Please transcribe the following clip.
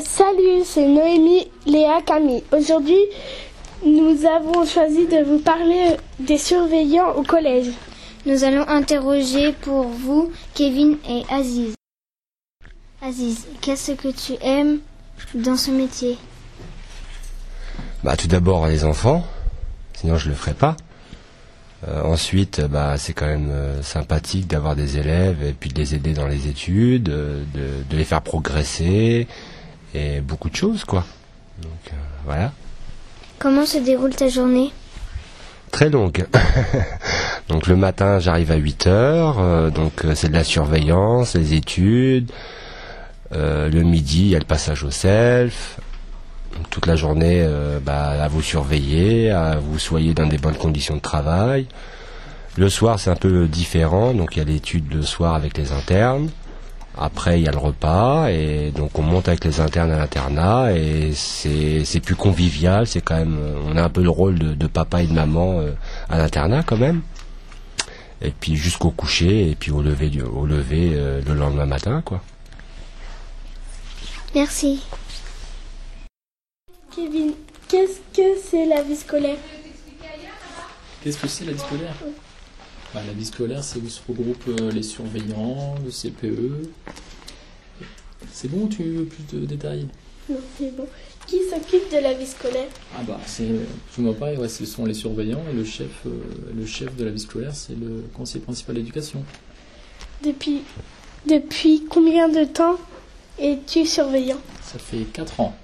Salut, c'est Noémie, Léa, Camille. Aujourd'hui, nous avons choisi de vous parler des surveillants au collège. Nous allons interroger pour vous Kevin et Aziz. Aziz, qu'est-ce que tu aimes dans ce métier? Bah tout d'abord les enfants, sinon je le ferais pas. Euh, ensuite, bah c'est quand même euh, sympathique d'avoir des élèves et puis de les aider dans les études, euh, de, de les faire progresser et beaucoup de choses quoi. Donc euh, voilà. Comment se déroule ta journée? Très longue. donc le matin j'arrive à 8 heures, euh, donc euh, c'est de la surveillance, les études. Euh, le midi il y a le passage au self. Toute la journée euh, bah, à vous surveiller, à vous soyez dans des bonnes conditions de travail. Le soir c'est un peu différent, donc il y a l'étude le soir avec les internes. Après il y a le repas et donc on monte avec les internes à l'internat et c'est c'est plus convivial, c'est quand même on a un peu le rôle de, de papa et de maman euh, à l'internat quand même. Et puis jusqu'au coucher et puis au lever du, au lever euh, le lendemain matin quoi. Merci. Kevin, qu'est-ce que c'est la vie scolaire? Qu'est-ce que c'est la vie scolaire? Bah, La vie scolaire, c'est où se regroupent euh, les surveillants, le CPE. C'est bon tu veux plus de détails? Non, c'est bon. Qui s'occupe de la vie scolaire? Ah bah c'est tout moi pareil, ouais, ce sont les surveillants et le chef, euh, le chef de la vie scolaire, c'est le conseiller principal d'éducation. Depuis, depuis combien de temps es-tu surveillant? Ça fait 4 ans.